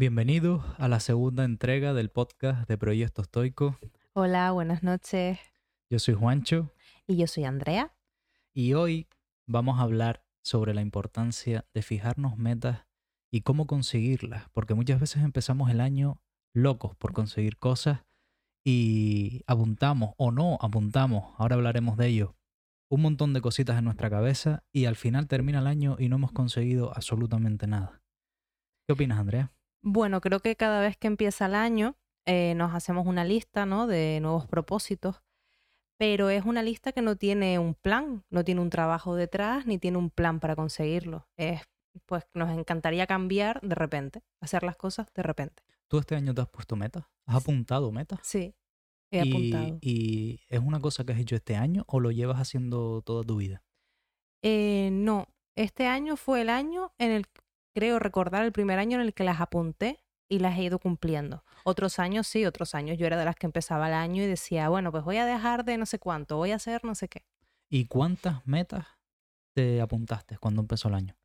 Bienvenidos a la segunda entrega del podcast de Proyecto Estoico. Hola, buenas noches. Yo soy Juancho Y yo soy Andrea. y hoy vamos a hablar sobre la importancia de fijarnos metas y cómo conseguirlas, porque muchas veces empezamos el año locos por conseguir cosas y apuntamos o no apuntamos, ahora hablaremos de ello, un montón de cositas en nuestra cabeza y al final termina el año y no hemos conseguido absolutamente nada. ¿Qué opinas, Andrea? Bueno, creo que cada vez que empieza el año eh, nos hacemos una lista, ¿no? De nuevos propósitos, pero es una lista que no tiene un plan, no tiene un trabajo detrás, ni tiene un plan para conseguirlo. Es, pues, nos encantaría cambiar de repente, hacer las cosas de repente. ¿Tú este año te has puesto metas? ¿Has apuntado metas? Sí, he Y- apuntado. ¿Y es una cosa que has hecho este año o lo llevas haciendo toda tu vida? Eh, no, este año fue el año en el, creo recordar, el primer año en el que las apunté y las he ido cumpliendo. Otros años sí, otros años yo era de las que empezaba el año y decía, bueno, pues voy a dejar de no sé cuánto, voy a hacer no sé qué. ¿Y cuántas metas te apuntaste cuando empezó el año?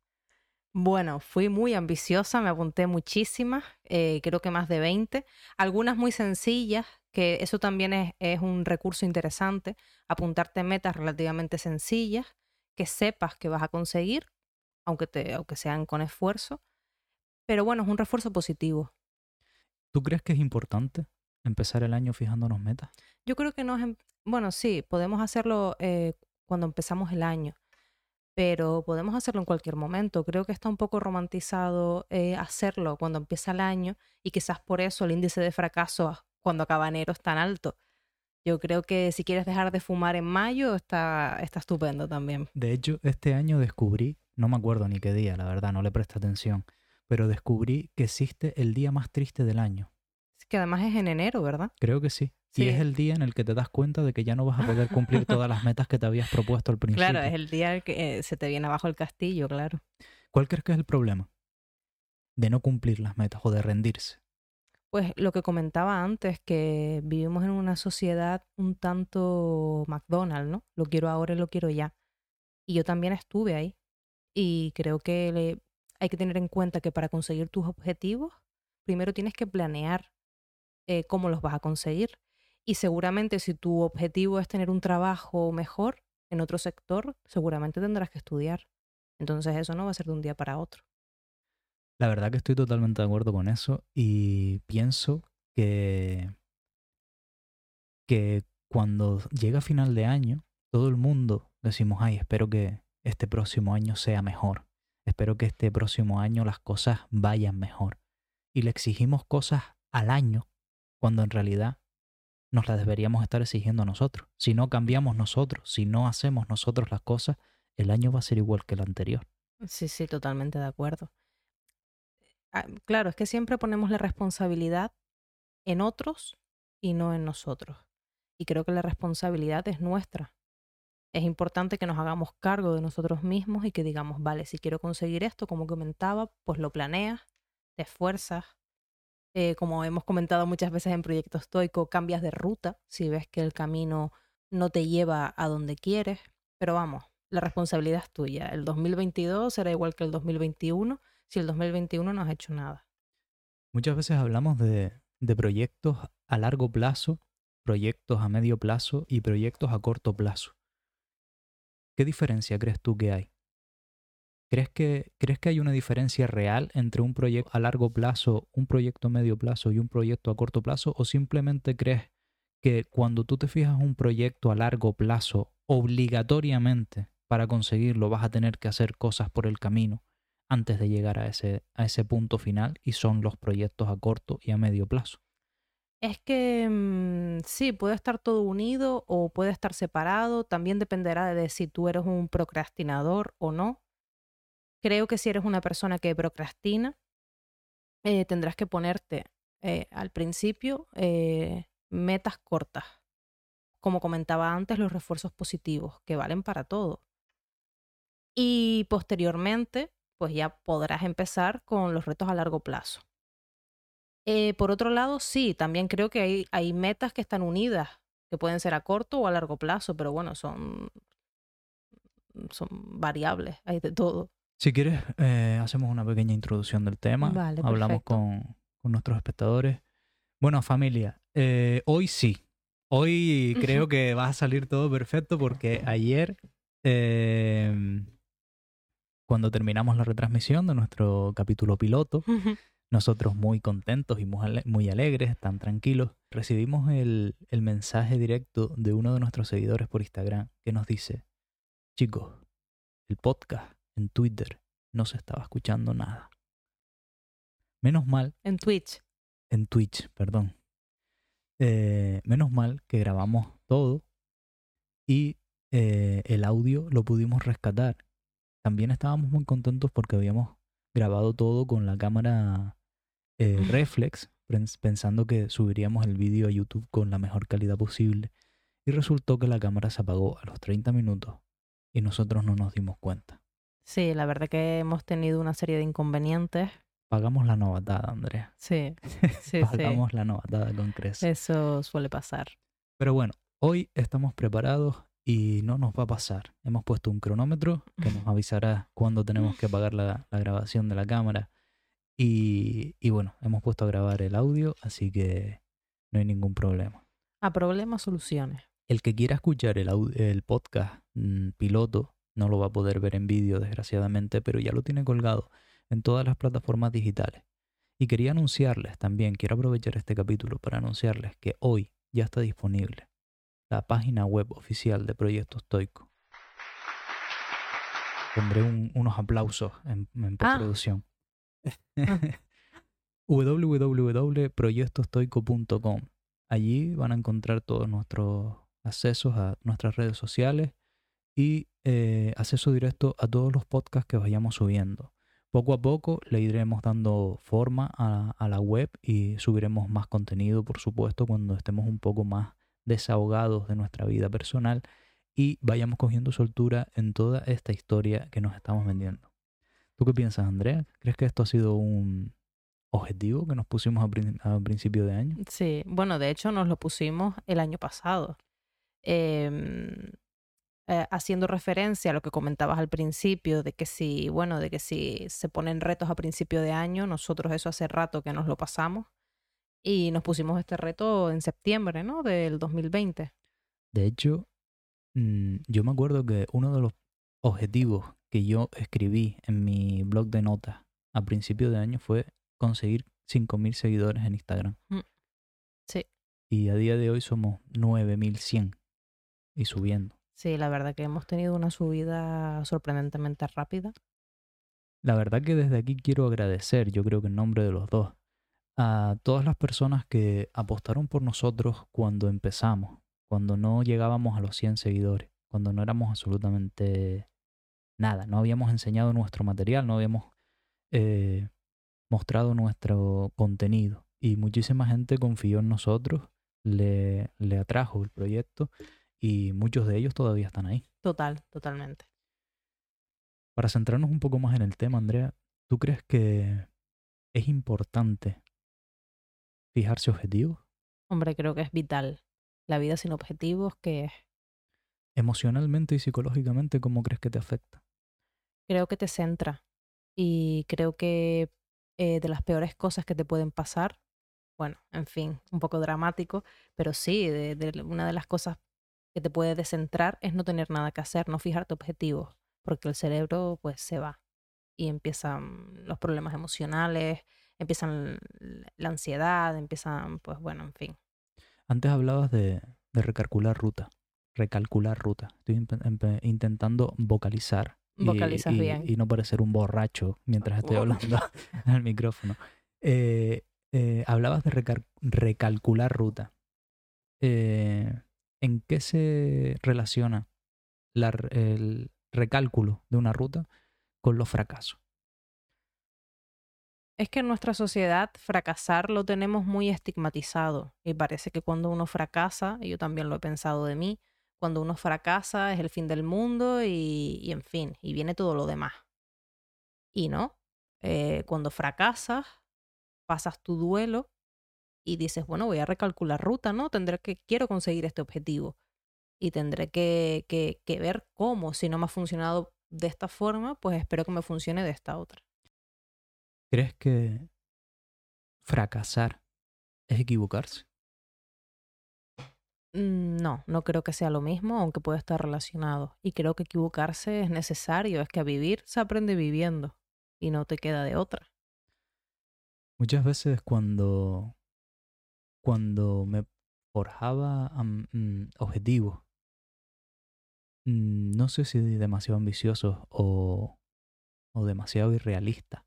Bueno, fui muy ambiciosa, me apunté muchísimas, eh, creo que más de 20, algunas muy sencillas, que eso también es, es un recurso interesante, apuntarte metas relativamente sencillas, que sepas que vas a conseguir, aunque, te, aunque sean con esfuerzo, pero bueno, es un refuerzo positivo. ¿Tú crees que es importante empezar el año fijándonos metas? Yo creo que no es, em- bueno, sí, podemos hacerlo eh, cuando empezamos el año, pero podemos hacerlo en cualquier momento. Creo que está un poco romantizado eh, hacerlo cuando empieza el año y quizás por eso el índice de fracaso cuando acaba enero es tan alto. Yo creo que si quieres dejar de fumar en mayo está, está estupendo también. De hecho, este año descubrí, no me acuerdo ni qué día, la verdad, no le presté atención, pero descubrí que existe el día más triste del año. Es que además es en enero, ¿verdad? Creo que sí. Y Sí. es el día en el que te das cuenta de que ya no vas a poder cumplir todas las metas que te habías propuesto al principio. Claro, es el día que eh, se te viene abajo el castillo, claro. ¿Cuál crees que es el problema? De no cumplir las metas o de rendirse. Pues lo que comentaba antes, que vivimos en una sociedad un tanto McDonald's, ¿no? Lo quiero ahora y lo quiero ya. Y yo también estuve ahí. Y creo que le- hay que tener en cuenta que para conseguir tus objetivos, primero tienes que planear eh, cómo los vas a conseguir. Y seguramente si tu objetivo es tener un trabajo mejor en otro sector, seguramente tendrás que estudiar. Entonces eso no va a ser de un día para otro. La verdad que estoy totalmente de acuerdo con eso y pienso que, que cuando llega final de año, todo el mundo decimos, ay, espero que este próximo año sea mejor. Espero que este próximo año las cosas vayan mejor. Y le exigimos cosas al año cuando en realidad nos las deberíamos estar exigiendo a nosotros. Si no cambiamos nosotros, si no hacemos nosotros las cosas, el año va a ser igual que el anterior. Sí, sí, totalmente de acuerdo. Ah, Claro, es que siempre ponemos la responsabilidad en otros y no en nosotros. Y creo que la responsabilidad es nuestra. Es importante que nos hagamos cargo de nosotros mismos y que digamos, vale, si quiero conseguir esto, como comentaba, pues lo planeas, te esfuerzas. Eh, como hemos comentado muchas veces en Proyecto Estoico, cambias de ruta si ves que el camino no te lleva a donde quieres. Pero vamos, la responsabilidad es tuya. El 2022 será igual que el 2021 si el 2021 no has hecho nada. Muchas veces hablamos de, de proyectos a largo plazo, proyectos a medio plazo y proyectos a corto plazo. ¿Qué diferencia crees tú que hay? ¿Crees que, ¿Crees que hay una diferencia real entre un proyecto a largo plazo, un proyecto a medio plazo y un proyecto a corto plazo? ¿O simplemente crees que cuando tú te fijas un proyecto a largo plazo, obligatoriamente para conseguirlo vas a tener que hacer cosas por el camino antes de llegar a ese, a ese punto final y son los proyectos a corto y a medio plazo? Es que mm, sí, puede estar todo unido o puede estar separado. También dependerá de si tú eres un procrastinador o no. Creo que si eres una persona que procrastina, eh, tendrás que ponerte eh, al principio eh, metas cortas. Como comentaba antes, los refuerzos positivos, que valen para todo. Y posteriormente, pues ya podrás empezar con los retos a largo plazo. Eh, por otro lado, sí, también creo que hay, hay metas que están unidas, que pueden ser a corto o a largo plazo, pero bueno, son, son variables, hay de todo. Si quieres, eh, hacemos una pequeña introducción del tema. Vale, Hablamos con, con nuestros espectadores. Bueno, familia, eh, hoy sí. Hoy creo que va a salir todo perfecto porque ayer, eh, cuando terminamos la retransmisión de nuestro capítulo piloto, nosotros muy contentos y muy, ale- muy alegres, tan tranquilos, recibimos el, el mensaje directo de uno de nuestros seguidores por Instagram que nos dice, chicos, el podcast en Twitter no se estaba escuchando nada. Menos mal, en Twitch. en Twitch, perdón. Eh, menos mal que grabamos todo y eh, el audio lo pudimos rescatar. También estábamos muy contentos porque habíamos grabado todo con la cámara eh, reflex, pens- pensando que subiríamos el vídeo a YouTube con la mejor calidad posible. Y resultó que la cámara se apagó a los 30 minutos y nosotros no nos dimos cuenta. Sí, la verdad que hemos tenido una serie de inconvenientes. Pagamos la novatada, Andrea. Sí, sí, Pagamos la novatada con sí. creces. Eso suele pasar. Pero bueno, hoy estamos preparados y no nos va a pasar. Hemos puesto un cronómetro que nos avisará cuándo tenemos que apagar la, la grabación de la cámara. Y, y bueno, hemos puesto a grabar el audio, así que no hay ningún problema. A problemas, soluciones. El que quiera escuchar el, au- el podcast mm, piloto no lo va a poder ver en vídeo, desgraciadamente, pero ya lo tiene colgado en todas las plataformas digitales. Y quería anunciarles también, quiero aprovechar este capítulo para anunciarles que hoy ya está disponible la página web oficial de Proyecto Stoico. Pondré un- unos aplausos en, en Ah. postproducción. www.proyectostoico.com Allí van a encontrar todos nuestros accesos a nuestras redes sociales y eh, acceso directo a todos los podcasts que vayamos subiendo. Poco a poco le iremos dando forma a la web y subiremos más contenido, por supuesto, cuando estemos un poco más desahogados de nuestra vida personal y vayamos cogiendo soltura en toda esta historia que nos estamos vendiendo. ¿Tú qué piensas, Andrea? ¿Crees que esto ha sido un objetivo que nos pusimos a, prin- a principio de año? Sí, bueno, de hecho nos lo pusimos el año pasado. Em, eh, haciendo referencia a lo que comentabas al principio, de que si, bueno, de que si se ponen retos a principio de año, nosotros eso hace rato que nos lo pasamos y nos pusimos este reto en septiembre, ¿no? Del 2020. De hecho, mm, yo me acuerdo que uno de los objetivos que yo escribí en mi blog de notas a principio de año fue conseguir 5.000 seguidores en Instagram. Mm. Sí. Y a día de hoy somos 9.100 y subiendo. Sí, la verdad que hemos tenido una subida sorprendentemente rápida. La verdad que desde aquí quiero agradecer, yo creo que en nombre de los dos, a todas las personas que apostaron por nosotros cuando empezamos, cuando no llegábamos a los 100 seguidores, cuando no éramos absolutamente nada, no habíamos enseñado nuestro material, no habíamos eh, mostrado nuestro contenido y muchísima gente confió en nosotros, le, le atrajo el proyecto y muchos de ellos todavía están ahí. Total, totalmente. Para centrarnos un poco más en el tema, Andrea, ¿tú crees que es importante fijarse objetivos? Hombre, creo que es vital. La vida sin objetivos, que es Emocionalmente y psicológicamente, ¿cómo crees que te afecta? Creo que te centra y creo que eh, de las peores cosas que te pueden pasar, bueno, en fin, un poco dramático, pero sí, de, una de las cosas que te puede descentrar es no tener nada que hacer, no fijarte objetivos, porque el cerebro pues se va y empiezan los problemas emocionales, empiezan la ansiedad, empiezan pues bueno, en fin. Antes hablabas de, de recalcular ruta. Recalcular ruta. Estoy empe- intentando vocalizar. Y- Vocalizas y, bien. y no parecer un borracho mientras estoy Oh. hablando al micrófono. Eh, eh, hablabas de recal- recalcular ruta. Eh, ¿En qué se relaciona la el recálculo de una ruta con los fracasos? Es que en nuestra sociedad fracasar lo tenemos muy estigmatizado y parece que cuando uno fracasa, y yo también lo he pensado de mí, cuando uno fracasa es el fin del mundo y, en fin, y viene todo lo demás. Y no, Eh, cuando fracasas, pasas tu duelo y dices, bueno, voy a recalcular ruta, ¿no? Tendré que, quiero conseguir este objetivo y tendré que, que, que ver cómo, si no me ha funcionado de esta forma, pues espero que me funcione de esta otra. ¿Crees que fracasar es equivocarse. Mm, No, no creo que sea lo mismo, aunque puede estar relacionado. Y creo que equivocarse es necesario, es que a vivir se aprende viviendo y no te queda de otra. Muchas veces cuando, cuando me forjaba mm, objetivos, mm, no sé si demasiado ambiciosos o, o demasiado irrealistas,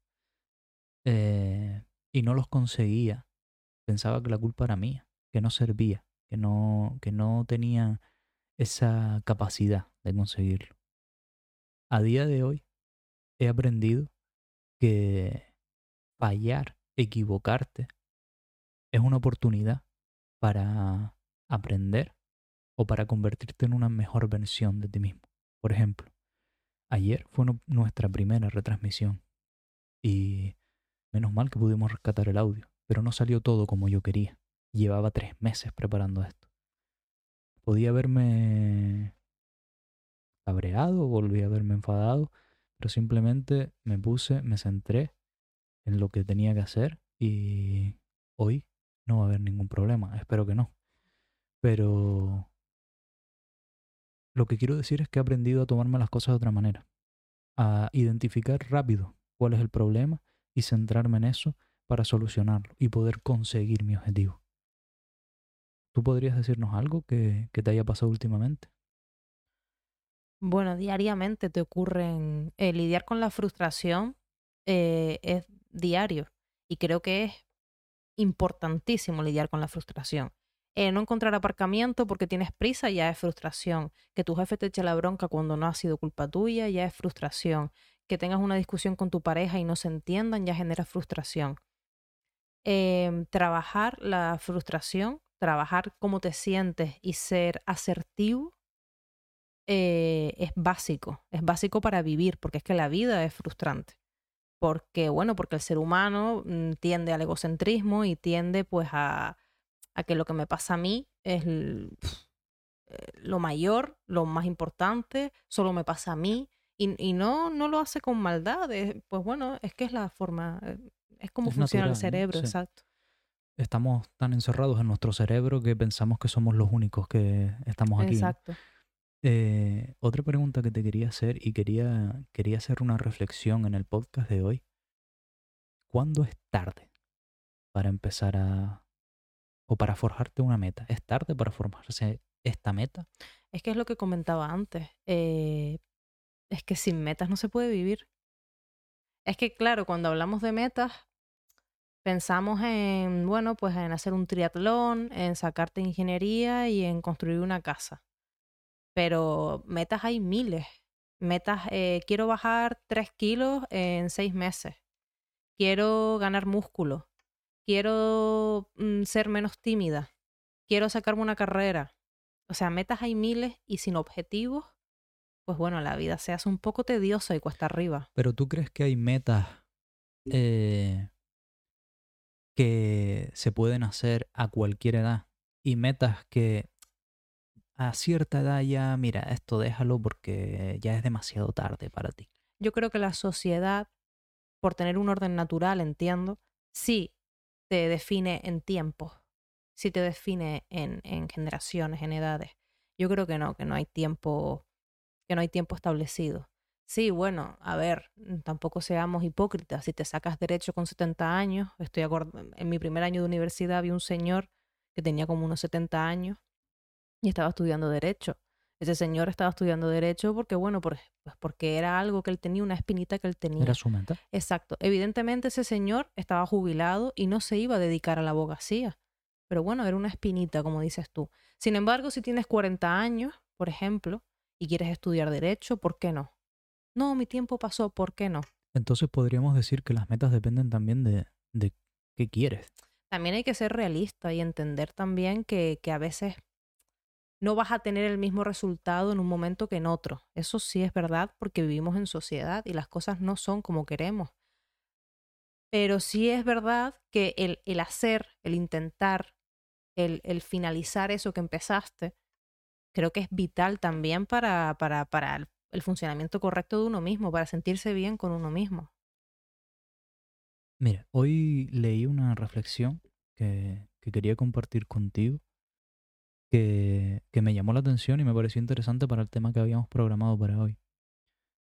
eh, y no los conseguía, pensaba que la culpa era mía, que no servía, que no, que no tenía esa capacidad de conseguirlo. A día de hoy he aprendido que fallar, equivocarte, es una oportunidad para aprender o para convertirte en una mejor versión de ti mismo. Por ejemplo, ayer fue nu- nuestra primera retransmisión y menos mal que pudimos rescatar el audio, pero no salió todo como yo quería. Llevaba tres meses preparando esto. Podía haberme cabreado, volví a haberme enfadado, pero simplemente me puse, me centré en lo que tenía que hacer y hoy no va a haber ningún problema, espero que no. Pero lo que quiero decir es que he aprendido a tomarme las cosas de otra manera, a identificar rápido cuál es el problema y centrarme en eso para solucionarlo y poder conseguir mi objetivo. ¿Tú podrías decirnos algo que, te haya pasado últimamente? Bueno, diariamente te ocurren, eh, lidiar con la frustración eh, es diario y creo que es importantísimo lidiar con la frustración. Eh, no encontrar aparcamiento porque tienes prisa ya es frustración. Que tu jefe te eche la bronca cuando no ha sido culpa tuya ya es frustración. Que tengas una discusión con tu pareja y no se entiendan ya genera frustración. Em, trabajar la frustración, trabajar cómo te sientes y ser asertivo eh, es básico. Es básico para vivir porque es que la vida es frustrante porque, bueno, porque el ser humano mm, tiende al egocentrismo y tiende pues a, a que lo que me pasa a mí es eh, lo mayor, lo más importante, solo me pasa a mí y, y no, no lo hace con maldad, es- pues bueno, es que es la forma, eh, es como Es funciona el cerebro, Sí. exacto. Estamos tan encerrados en nuestro cerebro que pensamos que somos los únicos que estamos aquí. Exacto. Eh, otra pregunta que te quería hacer y quería, quería hacer una reflexión en el podcast de hoy. ¿Cuándo es tarde para empezar a... o para forjarte una meta? ¿Es tarde para formarse esta meta? Es que es lo que comentaba antes. eh, es que sin metas no se puede vivir. Es que, claro, cuando hablamos de metas, pensamos en, bueno, pues en hacer un triatlón, en sacarte ingeniería y en construir una casa. Pero metas hay miles. Metas, eh, quiero bajar tres kilos en seis meses. Quiero ganar músculo. Quiero mm, ser menos tímida. Quiero sacarme una carrera. O sea, metas hay miles y sin objetivos, pues bueno, la vida se hace un poco tediosa y cuesta arriba. Pero tú crees que hay metas eh, que se pueden hacer a cualquier edad y metas que a cierta edad ya, mira, esto déjalo porque ya es demasiado tarde para ti. Yo creo que la sociedad, por tener un orden natural, entiendo, sí te define en tiempos, sí te define en, en generaciones, en edades. Yo creo que no, que no hay tiempo, que no hay tiempo establecido. Sí, bueno, a ver, tampoco seamos hipócritas. Si te sacas derecho con 70 años, estoy en mi primer año de universidad había un señor que tenía como unos 70 años y estaba estudiando derecho. Ese señor estaba estudiando derecho porque, bueno, por- pues porque era algo que él tenía, una espinita que él tenía. Era su meta. Exacto. Evidentemente ese señor estaba jubilado y no se iba a dedicar a la abogacía. Pero bueno, era una espinita, como dices tú. Sin embargo, si tienes 40 años, por ejemplo, y quieres estudiar derecho, ¿por qué no? No, mi tiempo pasó, ¿por qué no? Entonces podríamos decir que las metas dependen también de, de qué quieres. También hay que ser realista y entender también que, que a veces no vas a tener el mismo resultado en un momento que en otro. Eso sí es verdad porque vivimos en sociedad y las cosas no son como queremos. Pero sí es verdad que el, el hacer, el intentar, el, el finalizar eso que empezaste, creo que es vital también para, para, para el, funcionamiento correcto de uno mismo, para sentirse bien con uno mismo. Mira, hoy leí una reflexión que, que quería compartir contigo, que, que me llamó la atención y me pareció interesante para el tema que habíamos programado para hoy.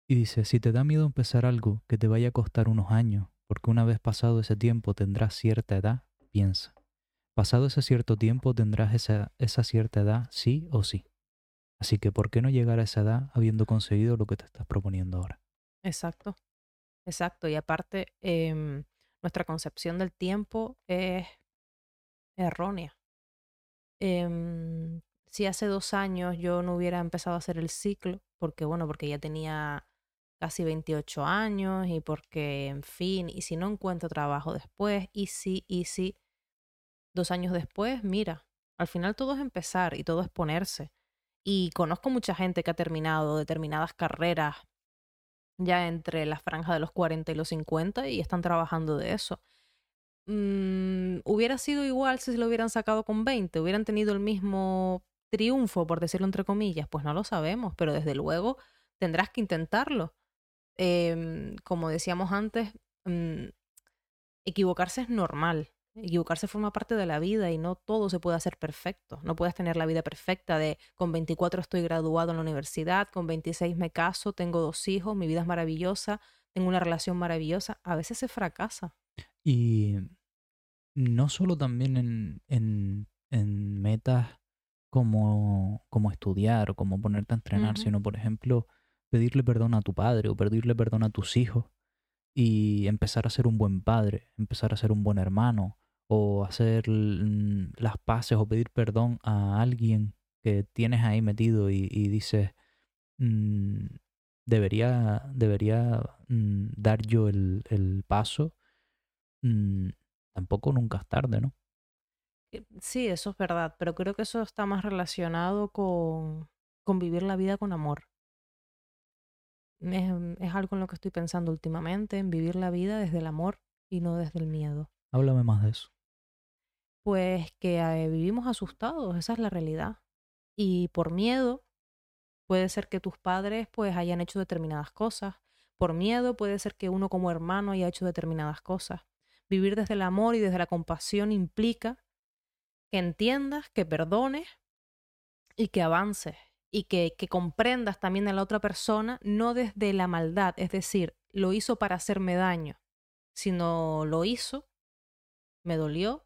Y dice, si te da miedo empezar algo que te vaya a costar unos años, porque una vez pasado ese tiempo tendrás cierta edad, piensa. Pasado ese cierto tiempo tendrás esa, esa cierta edad, sí o sí. Así que, ¿por qué no llegar a esa edad habiendo conseguido lo que te estás proponiendo ahora? Exacto, exacto. Y aparte, em, nuestra concepción del tiempo es errónea. Em, si hace dos años yo no hubiera empezado a hacer el ciclo, porque bueno, porque ya tenía casi 28 años y porque, en fin, y si no encuentro trabajo después, y si, y si, dos años después, mira, al final todo es empezar y todo es ponerse. Y conozco mucha gente que ha terminado determinadas carreras ya entre la franja de los 40 y los 50 y están trabajando de eso. Mm, hubiera sido igual si se lo hubieran sacado con 20, hubieran tenido el mismo triunfo, por decirlo entre comillas, pues no lo sabemos, pero desde luego tendrás que intentarlo. Em, como decíamos antes, mm, equivocarse es normal. Equivocarse forma parte de la vida y no todo se puede hacer perfecto. No puedes tener la vida perfecta de con 24 estoy graduado en la universidad, con 26 me caso, tengo dos hijos, mi vida es maravillosa, tengo una relación maravillosa. A veces se fracasa. Y no solo también en, en, en metas como, como estudiar o como ponerte a entrenar, sino, por ejemplo, pedirle perdón a tu padre o pedirle perdón a tus hijos y empezar a ser un buen padre, empezar a ser un buen hermano o hacer las paces o pedir perdón a alguien que tienes ahí metido y, y dices, mm, debería, debería mm, dar yo el, el paso, mm, tampoco nunca es tarde, ¿no? Eh, Sí, eso es verdad, pero creo que eso está más relacionado con, con vivir la vida con amor. Es, es algo en lo que estoy pensando últimamente, en vivir la vida desde el amor y no desde el miedo. Háblame más de eso. Pues que eh, vivimos asustados, esa es la realidad. Y por miedo puede ser que tus padres pues hayan hecho determinadas cosas. Por miedo puede ser que uno como hermano haya hecho determinadas cosas. Vivir desde el amor y desde la compasión implica que entiendas, que perdones y que avances y que, que comprendas también a la otra persona, no desde la maldad, es decir, lo hizo para hacerme daño, sino lo hizo, me dolió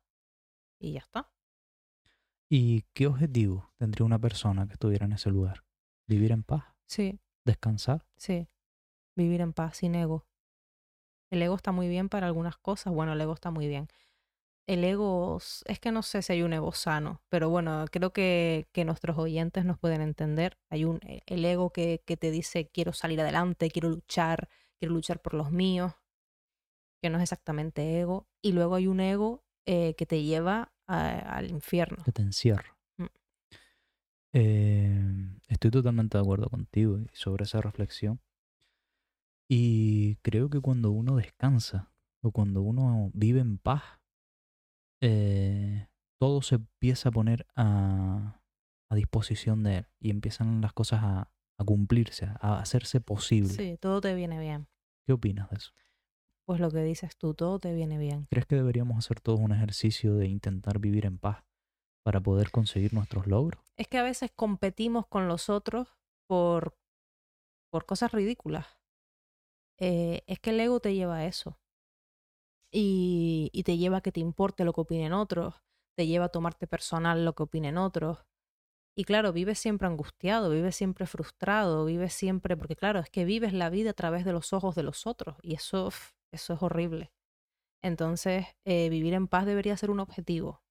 y ya está. ¿Y qué objetivo tendría una persona que estuviera en ese lugar? ¿Vivir en paz? Sí, ¿Descansar? sí, vivir en paz, sin ego. El ego está muy bien para algunas cosas, bueno, el ego está muy bien. El ego, es que no sé si hay un ego sano, pero bueno, creo que, que nuestros oyentes nos pueden entender. Hay un, e- el ego que, que te dice quiero salir adelante, quiero luchar, quiero luchar por los míos, que no es exactamente ego. Y luego hay un ego eh, que te lleva a- al infierno. Que te encierra. Mm. Eh, estoy totalmente de acuerdo contigo sobre esa reflexión. Y creo que cuando uno descansa o cuando uno vive en paz, eh, todo se empieza a poner a, a disposición de él y empiezan las cosas a, a cumplirse, a hacerse posible. Sí, todo te viene bien. ¿Qué opinas de eso? Pues lo que dices tú, todo te viene bien. ¿Crees que deberíamos hacer todos un ejercicio de intentar vivir en paz para poder conseguir nuestros logros? Es que a veces competimos con los otros por, por cosas ridículas. Eh, es que el ego te lleva a eso. Y, y te lleva a que te importe lo que opinen otros, te lleva a tomarte personal lo que opinen otros. Y claro, vives siempre angustiado, vives siempre frustrado, vives siempre, porque claro, es que vives la vida a través de los ojos de los otros y eso, eso es horrible. Entonces, eh, vivir en paz debería ser un objetivo.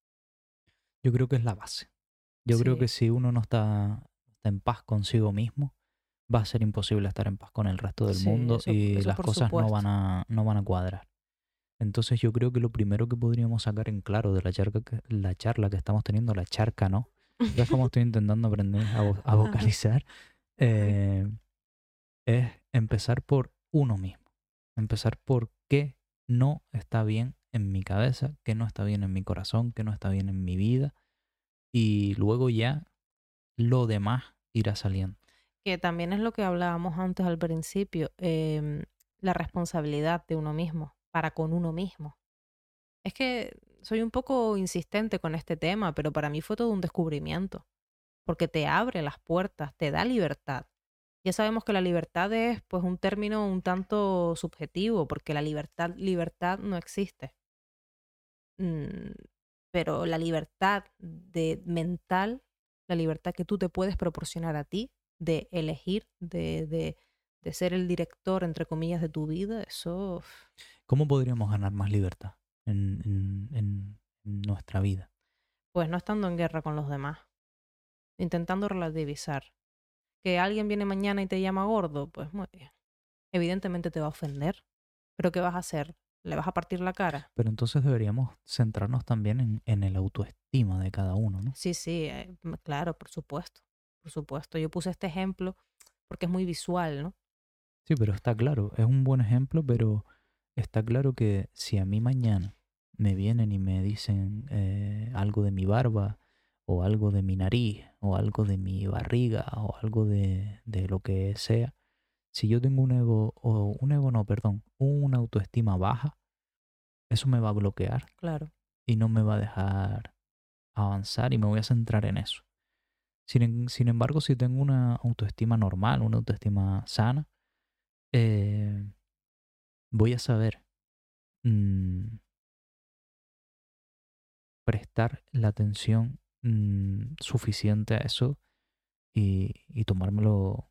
Yo creo que es la base. Yo creo que si uno no está, está en paz consigo mismo, va a ser imposible estar en paz con el resto del Sí, mundo eso- y eso las cosas no van, a, no van a cuadrar. Entonces yo creo que lo primero que podríamos sacar en claro de la charla que, la charla que estamos teniendo, la charca, ¿no? ¿Ves cómo estoy intentando aprender a, vo- a vocalizar? Eh, es empezar por uno mismo. Empezar por qué no está bien en mi cabeza, qué no está bien en mi corazón, qué no está bien en mi vida. Y luego ya lo demás irá saliendo. que también es lo que hablábamos antes al principio, em, la responsabilidad de uno mismo. para con uno mismo. Es que soy un poco insistente con este tema, pero para mí fue todo un descubrimiento, porque te abre las puertas, te da libertad. Ya sabemos que la libertad es pues un término un tanto subjetivo, porque la libertad, libertad no existe. Mm, pero la libertad de mental, la libertad que tú te puedes proporcionar a ti, de elegir, de, de, de ser el director, entre comillas, de tu vida, eso... ¿Cómo podríamos ganar más libertad en, en, en nuestra vida? Pues no estando en guerra con los demás, intentando relativizar. Que alguien viene mañana y te llama gordo, pues muy bien. Evidentemente te va a ofender, pero ¿qué vas a hacer? ¿Le vas a partir la cara? Pero entonces deberíamos centrarnos también en, en el autoestima de cada uno, ¿no? Sí, sí, eh, claro, por supuesto. Por supuesto. Yo puse este ejemplo porque es muy visual, ¿no? Sí, pero está claro, es un buen ejemplo, pero está claro que si a mí mañana me vienen y me dicen eh, algo de mi barba, o algo de mi nariz, o algo de mi barriga, o algo de, de lo que sea, si yo tengo un ego, o un ego no, perdón, una autoestima baja, eso me va a bloquear. Claro. Y no me va a dejar avanzar y me voy a centrar en eso. Sin, sin embargo, si tengo una autoestima normal, una autoestima sana, eh, voy a saber mm, prestar la atención mm, suficiente a eso y, y, tomármelo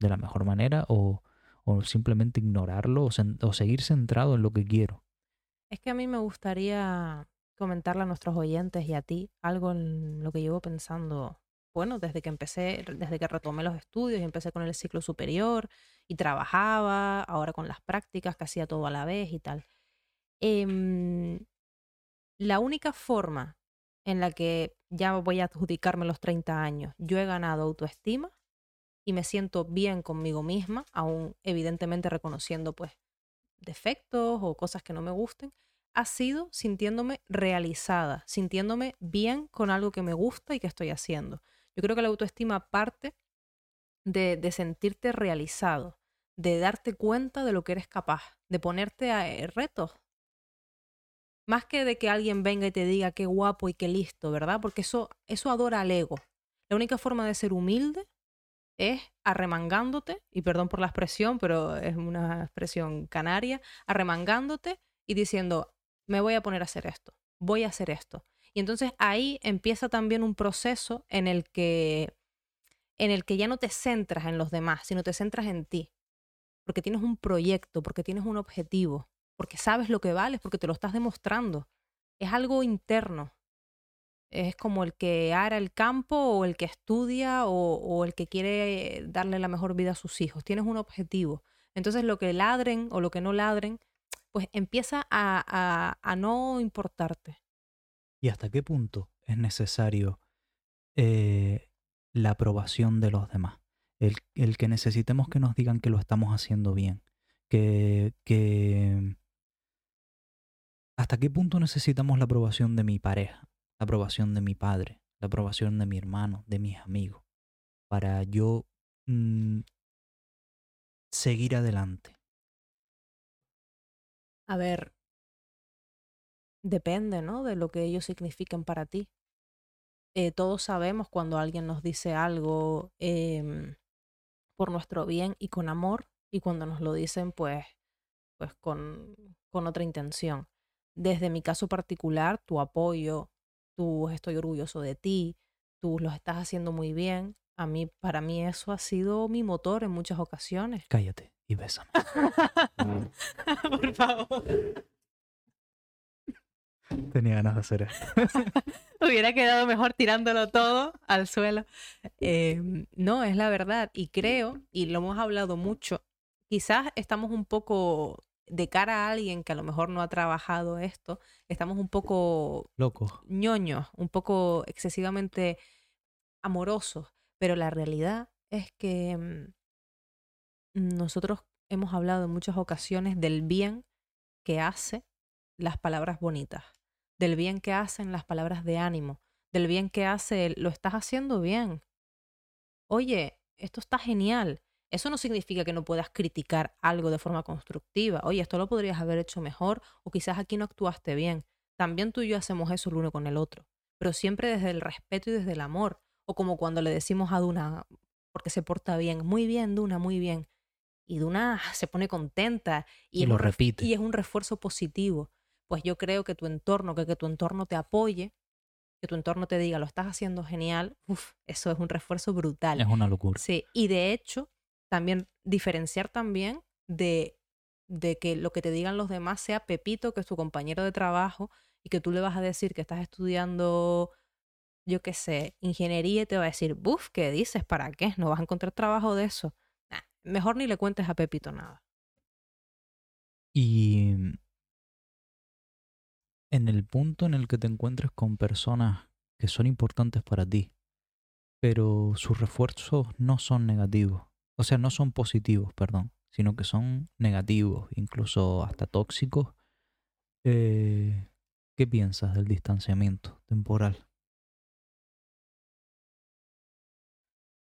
de la mejor manera o, o simplemente ignorarlo o, o, seguir centrado en lo que quiero. Es que a mí me gustaría comentarle a nuestros oyentes y a ti algo en lo que llevo pensando bueno, desde que empecé, desde que retomé los estudios y empecé con el ciclo superior y trabajaba, ahora con las prácticas, que hacía todo a la vez y tal. Eh, la única forma en la que ya voy a adjudicarme los 30 años, yo he ganado autoestima y me siento bien conmigo misma, aún evidentemente reconociendo pues defectos o cosas que no me gusten, ha sido sintiéndome realizada, sintiéndome bien con algo que me gusta y que estoy haciendo. Yo creo que la autoestima parte de, de sentirte realizado, de darte cuenta de lo que eres capaz, de ponerte a eh, retos. Más que de que alguien venga y te diga qué guapo y qué listo, ¿verdad? Porque eso, eso adora al ego. La única forma de ser humilde es arremangándote, y perdón por la expresión, pero es una expresión canaria, arremangándote y diciendo, me voy a poner a hacer esto, voy a hacer esto. Y entonces ahí empieza también un proceso en el que en el que ya no te centras en los demás, sino te centras en ti. Porque tienes un proyecto, porque tienes un objetivo, porque sabes lo que vales, porque te lo estás demostrando. Es algo interno. Es como el que ara el campo o el que estudia o, el que quiere darle la mejor vida a sus hijos. Tienes un objetivo. Entonces lo que ladren o lo que no ladren, pues empieza a, a, a no importarte y hasta qué punto es necesario eh, la aprobación de los demás. El, el, que necesitemos que nos digan que lo estamos haciendo bien. Que, que hasta qué punto necesitamos la aprobación de mi pareja, la aprobación de mi padre, la aprobación de mi hermano, de mis amigos, para yo mmm, seguir adelante. A ver, depende, ¿no? De lo que ellos signifiquen para ti. Eh, todos sabemos cuando alguien nos dice algo eh, por nuestro bien y con amor y cuando nos lo dicen pues, pues con, con otra intención. Desde mi caso particular, tu apoyo, tú estoy orgulloso de ti, tú lo estás haciendo muy bien. A mí, para mí eso ha sido mi motor en muchas ocasiones. Cállate y bésame. por favor. Tenía ganas de hacer esto. Hubiera quedado mejor tirándolo todo al suelo. Eh, no, es la verdad. Y creo, y lo hemos hablado mucho, quizás estamos un poco de cara a alguien que a lo mejor no ha trabajado esto, estamos un poco locos, ñoños, un poco excesivamente amorosos, pero la realidad es que mm, nosotros hemos hablado en muchas ocasiones del bien que hace las palabras bonitas del bien que hacen las palabras de ánimo, del bien que hace el, lo estás haciendo bien. Oye, esto está genial. Eso no significa que no puedas criticar algo de forma constructiva. Oye, esto lo podrías haber hecho mejor o quizás aquí no actuaste bien. También tú y yo hacemos eso el uno con el otro, pero siempre desde el respeto y desde el amor. O como cuando le decimos a Duna, porque se porta bien, muy bien, Duna, muy bien. Y Duna se pone contenta y, Y lo repite. Y es un refuerzo positivo. Pues yo creo que tu entorno, que, que tu entorno te apoye, que tu entorno te diga, lo estás haciendo genial, uf, eso es un refuerzo brutal. Es una locura. Sí, y de hecho, también diferenciar también de, de que lo que te digan los demás sea Pepito, que es tu compañero de trabajo, y que tú le vas a decir que estás estudiando, yo qué sé, ingeniería, y te va a decir, buf, ¿qué dices? ¿Para qué? No vas a encontrar trabajo de eso. Mejor ni le cuentes a Pepito nada. Y en el punto en el que te encuentres con personas que son importantes para ti, pero sus refuerzos no son negativos, o sea, no son positivos, perdón, sino que son negativos, incluso hasta tóxicos, eh, ¿qué piensas del distanciamiento temporal?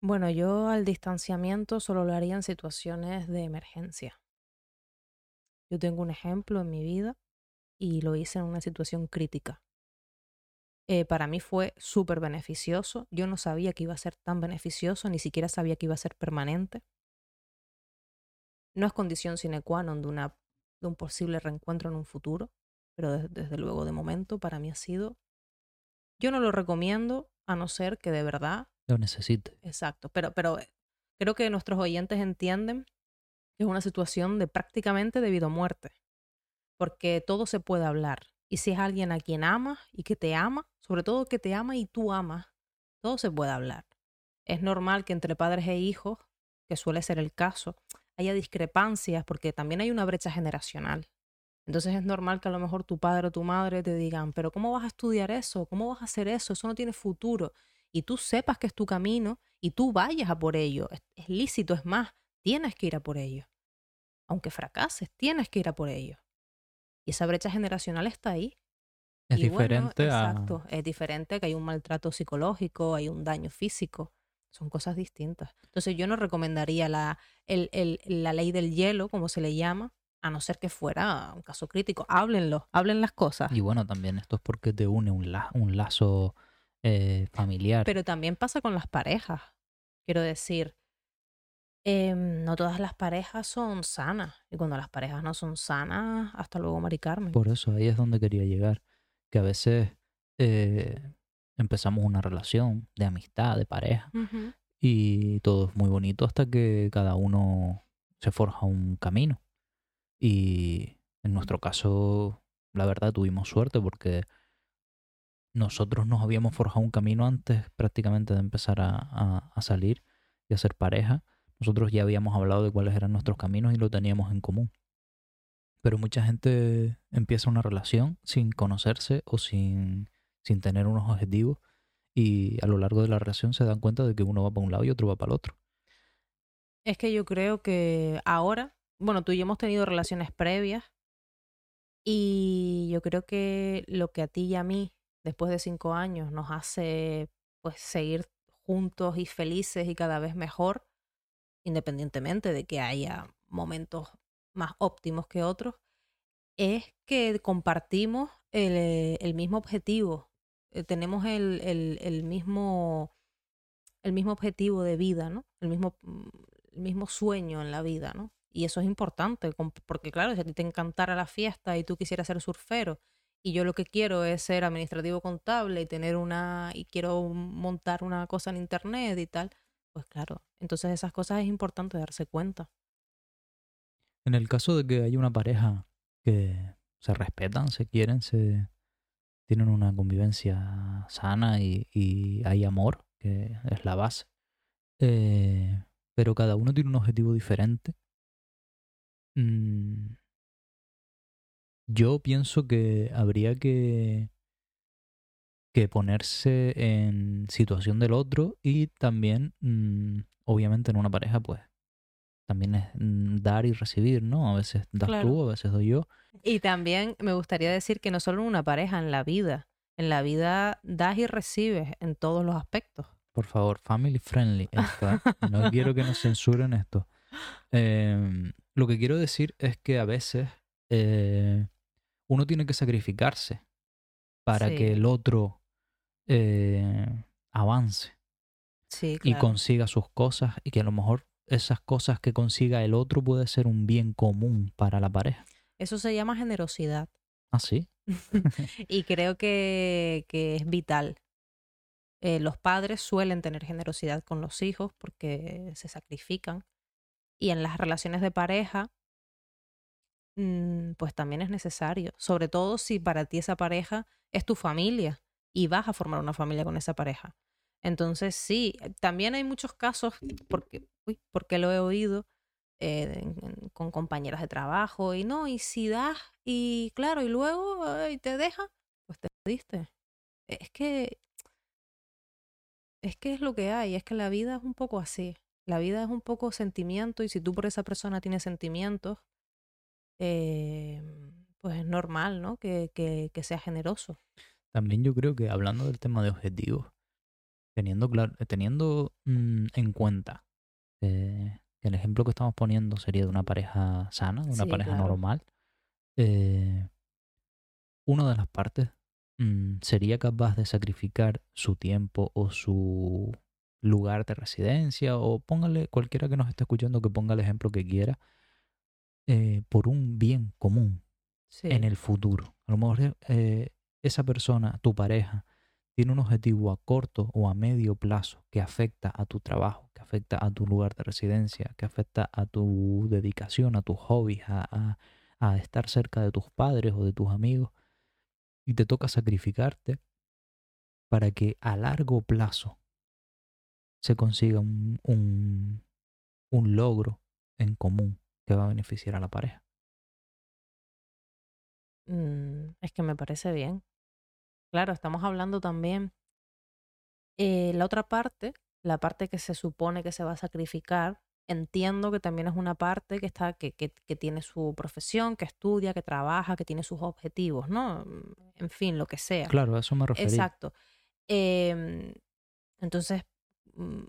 Bueno, yo al distanciamiento solo lo haría en situaciones de emergencia. Yo tengo un ejemplo en mi vida y lo hice en una situación crítica. Eh, para mí fue súper beneficioso. Yo no sabía que iba a ser tan beneficioso, ni siquiera sabía que iba a ser permanente. No es condición sine qua non de, una, de un posible reencuentro en un futuro, pero des- desde luego de momento para mí ha sido... Yo no lo recomiendo a no ser que de verdad Lo necesites. Exacto, pero, pero eh, creo que nuestros oyentes entienden que es una situación de prácticamente debido a muerte, porque todo se puede hablar. Y si es alguien a quien amas y que te ama, sobre todo que te ama y tú amas, todo se puede hablar. Es normal que entre padres e hijos, que suele ser el caso, haya discrepancias porque también hay una brecha generacional. Entonces es normal que a lo mejor tu padre o tu madre te digan, pero ¿cómo vas a estudiar eso? ¿Cómo vas a hacer eso? Eso no tiene futuro y tú sepas que es tu camino y tú vayas a por ello. Es, es lícito, es más, tienes que ir a por ello. Aunque fracases, tienes que ir a por ello. Y esa brecha generacional está ahí. Es Y bueno, diferente a... Exacto, es diferente que hay un maltrato psicológico, hay un daño físico. Son cosas distintas. Entonces yo no recomendaría la, el- el- la ley del hielo, como se le llama, a no ser que fuera un caso crítico. Háblenlo, hablen las cosas. Y bueno, también esto es porque te une un, la- un lazo eh, familiar. Pero también pasa con las parejas. Quiero decir, em, no todas las parejas son sanas. Y cuando las parejas no son sanas, hasta luego, Mari Carmen. Por eso, ahí es donde quería llegar. Que a veces eh, empezamos una relación de amistad, de pareja, y todo es muy bonito hasta que cada uno se forja un camino. Y en nuestro caso, la verdad, tuvimos suerte porque nosotros nos habíamos forjado un camino antes prácticamente de empezar a, a- a salir y a ser pareja. Nosotros ya habíamos hablado de cuáles eran nuestros caminos y lo teníamos en común. Pero mucha gente empieza una relación sin conocerse o sin, sin tener unos objetivos y a lo largo de la relación se dan cuenta de que uno va para un lado y otro va para el otro. Es que yo creo que ahora, bueno, tú y yo hemos tenido relaciones previas y yo creo que lo que a ti y a mí, después de cinco años, nos hace pues seguir juntos y felices y cada vez mejor, independientemente de que haya momentos más óptimos que otros, es que compartimos el, eh, mismo objetivo, eh, tenemos el, mismo el mismo objetivo de vida, ¿no? El mismo, mm, el mismo sueño en la vida, ¿no? Y eso es importante, porque claro, si a ti te encantara la fiesta y tú quisieras ser surfero y yo lo que quiero es ser administrativo contable y tener una y quiero montar una cosa en internet y tal, pues claro, entonces esas cosas es importante darse cuenta. En el caso de que haya una pareja que se respetan, se quieren, se tienen una convivencia sana y, hay amor, que es la base, eh, pero cada uno tiene un objetivo diferente. mm, yo pienso que habría que, que ponerse en situación del otro y también, mm, obviamente en una pareja, pues también es mm, dar y recibir, ¿no? A veces das Claro. tú, a veces doy yo. Y también me gustaría decir que no solo en una pareja, en la vida, en la vida das y recibes en todos los aspectos. por favor, family friendly. esto, ¿eh? No quiero que nos censuren esto. Em, lo que quiero decir es que a veces eh, uno tiene que sacrificarse para Sí. que el otro eh, avance Sí, y consiga sus cosas y que a lo mejor esas cosas que consiga el otro puede ser un bien común para la pareja. Eso se llama generosidad. ¿Ah, sí? y creo que, que es vital. Eh, los padres suelen tener generosidad con los hijos porque se sacrifican. Y en las relaciones de pareja, mm, pues también es necesario. Sobre todo si para ti esa pareja es tu familia y vas a formar una familia con esa pareja. Entonces, sí, eh, también hay muchos casos, porque, porque lo he oído, eh, con compañeras de trabajo, y no, y si das, y claro, y luego ay, te deja, pues te diste. Es que, es que es lo que hay, es que la vida es un poco así. La vida es un poco sentimiento, y si tú por esa persona tienes sentimientos, eh, pues es normal, ¿no? Que, que, que seas generoso. También yo creo que hablando del tema de objetivos, teniendo, clar- teniendo mm, en cuenta eh, que el ejemplo que estamos poniendo sería de una pareja sana, de una Sí, pareja claro. normal, eh, una de las partes mm, sería capaz de sacrificar su tiempo o su lugar de residencia o póngale cualquiera que nos esté escuchando que ponga el ejemplo que quiera eh, por un bien común Sí. en el futuro. A lo mejor eh, esa persona, tu pareja, tiene un objetivo a corto o a medio plazo que afecta a tu trabajo, que afecta a tu lugar de residencia, que afecta a tu dedicación, a tus hobbies, a, estar cerca de tus padres o de tus amigos. Y te toca sacrificarte para que a largo plazo se consiga un, un logro en común que va a beneficiar a la pareja. Mm, es que me parece bien. Claro, estamos hablando también. eh, la otra parte, la parte que se supone que se va a sacrificar, entiendo que también es una parte que está, que, que, que tiene su profesión, que estudia, que trabaja, que tiene sus objetivos, ¿no? Mm, En fin, lo que sea. Claro, a eso me refería. Exacto. Em, entonces, mm,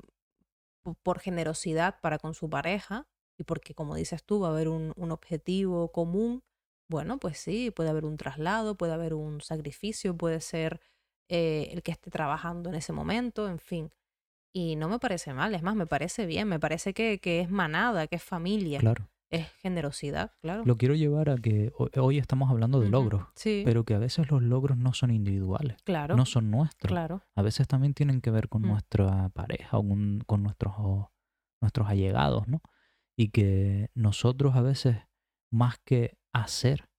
po- por generosidad para con su pareja y porque, como dices tú, va a haber un, un objetivo común, bueno, pues sí, puede haber un traslado, puede haber un sacrificio, puede ser eh, el que esté trabajando en ese momento, en fin. Y no me parece mal, es más, me parece bien, me parece que, que es manada, que es familia, Claro. es generosidad, claro. Lo quiero llevar a que ho- hoy estamos hablando de logros, Sí, pero que a veces los logros no son individuales, claro, no son nuestros. claro. A veces también tienen que ver con Mm. nuestra pareja o con, con nuestros, nuestros allegados, ¿no? Y que nosotros a veces, más que hacer,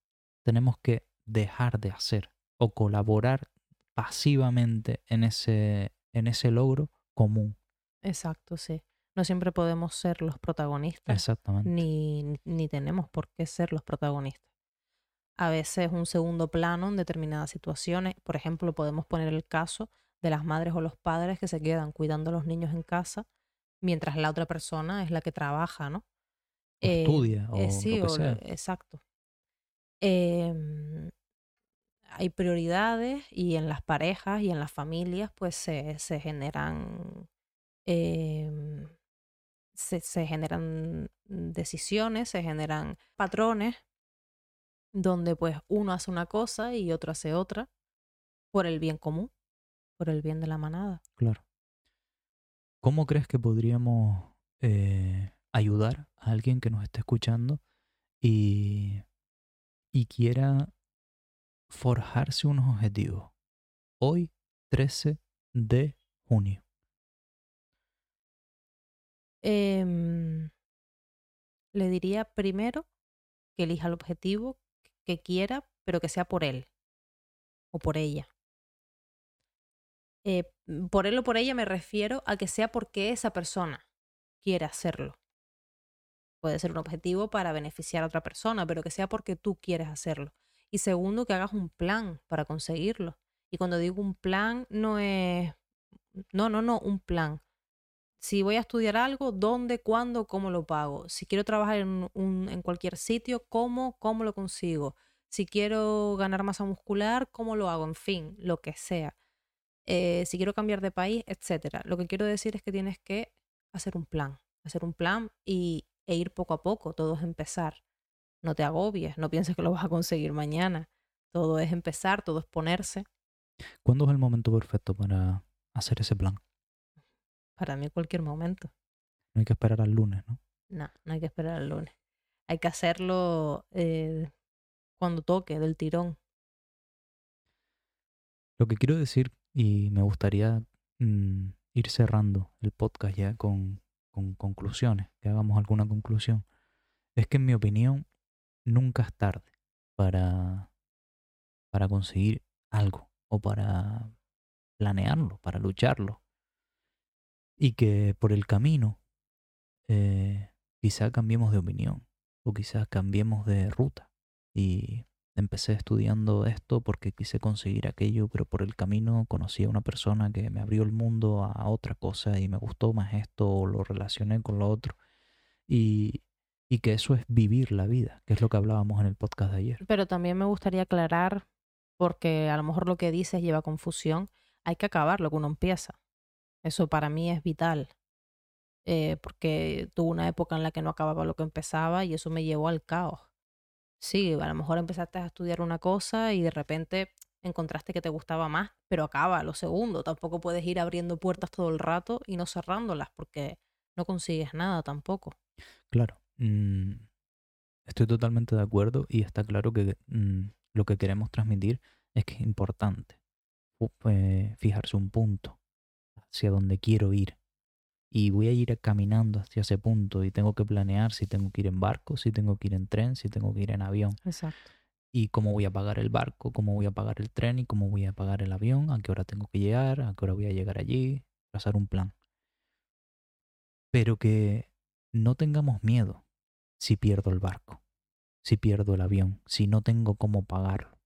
tenemos que dejar de hacer o colaborar pasivamente en ese, en ese logro común. Exacto, sí. No siempre podemos ser los protagonistas. Exactamente. ni, ni tenemos por qué ser los protagonistas. A veces un segundo plano en determinadas situaciones, por ejemplo, podemos poner el caso de las madres o los padres que se quedan cuidando a los niños en casa mientras la otra persona es la que trabaja, ¿no? O Eh, estudia o eh, sí, lo que o sea. exacto. Em, hay prioridades y en las parejas y en las familias pues se, se generan em, se, se generan decisiones, se generan patrones donde pues uno hace una cosa y otro hace otra por el bien común, por el bien de la manada. Claro. ¿Cómo crees que podríamos eh, ayudar a alguien que nos esté escuchando y, y quiera forjarse unos objetivos? Hoy, 13 de junio. Em, le diría primero que elija el objetivo que quiera, pero que sea por él o por ella. Eh, por él o por ella me refiero a que sea porque esa persona quiere hacerlo. Puede ser un objetivo para beneficiar a otra persona, pero que sea porque tú quieres hacerlo. Y segundo, que hagas un plan para conseguirlo. Y cuando digo un plan, no es... No, no, no, un plan. Si voy a estudiar algo, ¿dónde, cuándo, cómo lo pago? Si quiero trabajar en, en cualquier sitio, ¿cómo, cómo lo consigo? Si quiero ganar masa muscular, ¿cómo lo hago? En fin, lo que sea. eh, si quiero cambiar de país, etcétera. Lo que quiero decir es que tienes que hacer un plan, hacer un plan y, e ir poco a poco, todo es empezar. No te agobies, no pienses que lo vas a conseguir mañana. Todo es empezar, todo es ponerse. ¿Cuándo es el momento perfecto para hacer ese plan? Para mí cualquier momento. No hay que esperar al lunes, ¿no? No, no hay que esperar al lunes. Hay que hacerlo eh, cuando toque, del tirón. Lo que quiero decir, y me gustaría mm, ir cerrando el podcast ya con, con conclusiones, que hagamos alguna conclusión, es que en mi opinión nunca es tarde para, para conseguir algo o para planearlo, para lucharlo. Y que por el camino eh, quizá cambiemos de opinión o quizá cambiemos de ruta. Y empecé estudiando esto porque quise conseguir aquello, pero por el camino conocí a una persona que me abrió el mundo a otra cosa y me gustó más esto o lo relacioné con lo otro. Y, y que eso es vivir la vida, que es lo que hablábamos en el podcast de ayer. Pero también me gustaría aclarar, porque a lo mejor lo que dices lleva confusión, hay que acabar lo que uno empieza. Eso para mí es vital. Eh, porque tuve una época en la que no acababa lo que empezaba y eso me llevó al caos. Sí, a lo mejor empezaste a estudiar una cosa y de repente encontraste que te gustaba más, pero acaba lo segundo. Tampoco puedes ir abriendo puertas todo el rato y no cerrándolas porque no consigues nada tampoco. Claro, mm, estoy totalmente de acuerdo y está claro que mm, lo que queremos transmitir es que es importante eh, fijarse un punto hacia donde quiero ir y voy a ir caminando hacia ese punto y tengo que planear si tengo que ir en barco, si tengo que ir en tren, si tengo que ir en avión. Exacto. Y cómo voy a pagar el barco, cómo voy a pagar el tren y cómo voy a pagar el avión, a qué hora tengo que llegar, a qué hora voy a llegar allí, trazar un plan. Pero que no tengamos miedo si pierdo el barco, si pierdo el avión, si no tengo cómo pagarlo.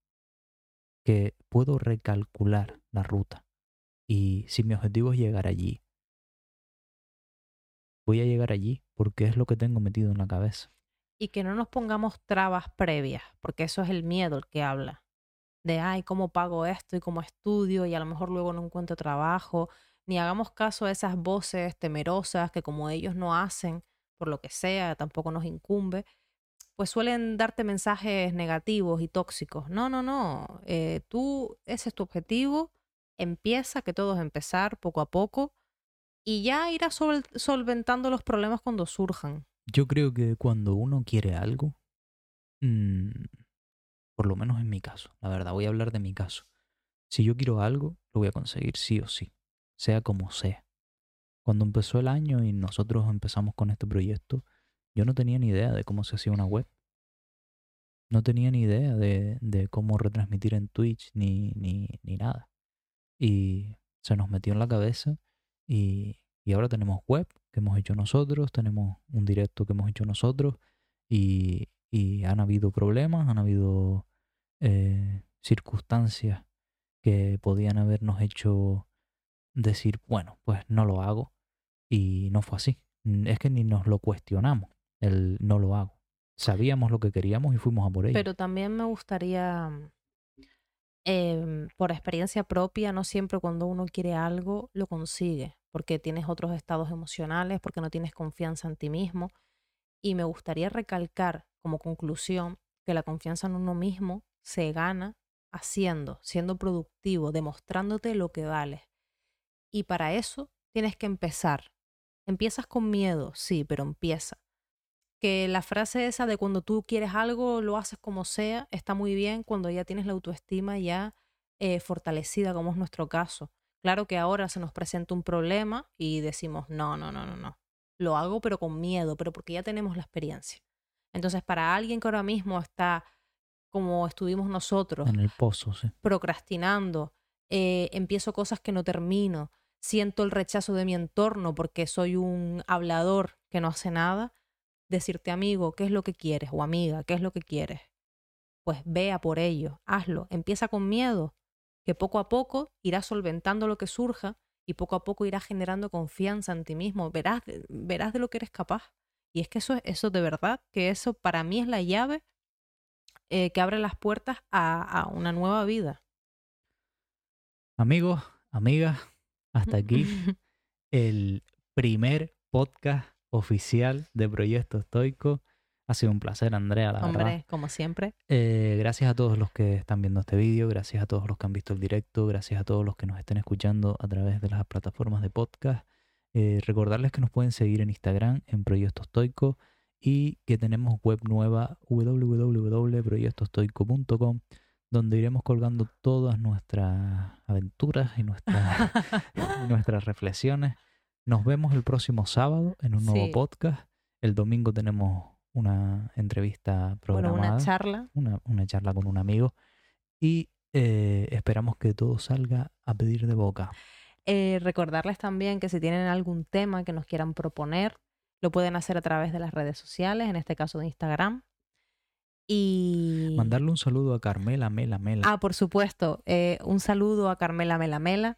Que puedo recalcular la ruta. Y si mi objetivo es llegar allí, voy a llegar allí porque es lo que tengo metido en la cabeza. Y que no nos pongamos trabas previas, porque eso es el miedo el que habla. De, ay, ¿cómo pago esto y cómo estudio? Y a lo mejor luego no encuentro trabajo. Ni hagamos caso a esas voces temerosas que como ellos no hacen, por lo que sea, tampoco nos incumbe, pues suelen darte mensajes negativos y tóxicos. No, no, no. Eh, tú, ese es tu objetivo. Empieza, que todo es empezar poco a poco y ya irás solventando los problemas cuando surjan. Yo creo que cuando uno quiere algo, mm, por lo menos en mi caso, la verdad, voy a hablar de mi caso. Si yo quiero algo, lo voy a conseguir sí o sí, sea como sea. Cuando empezó el año y nosotros empezamos con este proyecto, yo no tenía ni idea de cómo se hacía una web. No tenía ni idea de, de cómo retransmitir en Twitch ni, ni, ni nada. Y se nos metió en la cabeza y, ahora tenemos web que hemos hecho nosotros, tenemos un directo que hemos hecho nosotros y, han habido problemas, han habido eh, circunstancias que podían habernos hecho decir, bueno, pues no lo hago y no fue así. Es que ni nos lo cuestionamos, el no lo hago. Sabíamos lo que queríamos y fuimos a por ello. Pero también me gustaría Em, por experiencia propia, no siempre cuando uno quiere algo lo consigue, porque tienes otros estados emocionales, porque no tienes confianza en ti mismo. Y me gustaría recalcar como conclusión que la confianza en uno mismo se gana haciendo, siendo productivo, demostrándote lo que vales. Y para eso tienes que empezar. Empiezas con miedo, sí, pero empieza que la frase esa de cuando tú quieres algo, lo haces como sea, está muy bien cuando ya tienes la autoestima ya eh, fortalecida, como es nuestro caso. Claro que ahora se nos presenta un problema y decimos, no, no, no, no, no. Lo hago pero con miedo, pero porque ya tenemos la experiencia. Entonces, para alguien que ahora mismo está como estuvimos nosotros, en el pozo, sí. procrastinando, eh, empiezo cosas que no termino, siento el rechazo de mi entorno porque soy un hablador que no hace nada, decirte amigo, ¿qué es lo que quieres? O amiga, ¿qué es lo que quieres? Pues vea por ello, hazlo, empieza con miedo, que poco a poco irás solventando lo que surja y poco a poco irás generando confianza en ti mismo, verás, verás de lo que eres capaz. Y es que eso, eso de verdad, que eso para mí es la llave eh, que abre las puertas a, a una nueva vida. Amigos, Amigas, hasta aquí el primer podcast oficial de Proyecto Estoico. Ha sido un placer, Andrea, la Hombre, verdad. como siempre. Eh, gracias a todos los que están viendo este vídeo, gracias a todos los que han visto el directo, gracias a todos los que nos estén escuchando a través de las plataformas de podcast. Eh, recordarles que nos pueden seguir en Instagram en Proyecto Estoico y que tenemos web nueva www.proyectostoico.com donde iremos colgando todas nuestras aventuras y nuestras reflexiones. Nos vemos el próximo sábado en un nuevo Sí. podcast. El domingo tenemos una entrevista Bueno, programada, una charla. una, una charla con un amigo y eh, esperamos que todo salga a pedir de boca. Eh, recordarles también que si tienen algún tema que nos quieran proponer, lo pueden hacer a través de las redes sociales, en este caso de Instagram. Y. Mandarle un saludo a Carmela Mela Mela. Ah, por supuesto. eh, un saludo a Carmela Melamela,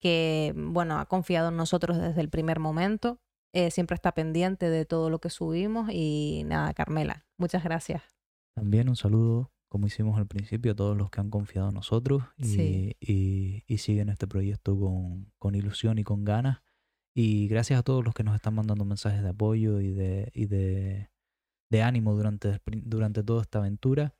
que, bueno, ha confiado en nosotros desde el primer momento. eh, siempre está pendiente de todo lo que subimos. Y nada, Carmela, muchas gracias. También un saludo, como hicimos al principio, a todos los que han confiado en nosotros y, Sí. y- y siguen este proyecto con, con ilusión y con ganas. Y gracias a todos los que nos están mandando mensajes de apoyo y de, y de, de ánimo durante, durante toda esta aventura.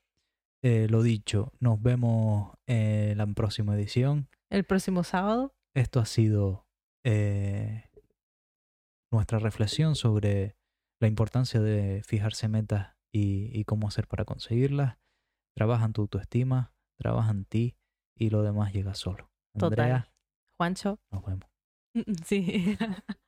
Eh, lo dicho, nos vemos en la próxima edición. El próximo sábado. Esto ha sido eh, nuestra reflexión sobre la importancia de fijarse metas y, y cómo hacer para conseguirlas. Trabaja en tu autoestima, trabaja en ti y lo demás llega solo. Total. Andrea, Juancho. nos vemos. Sí.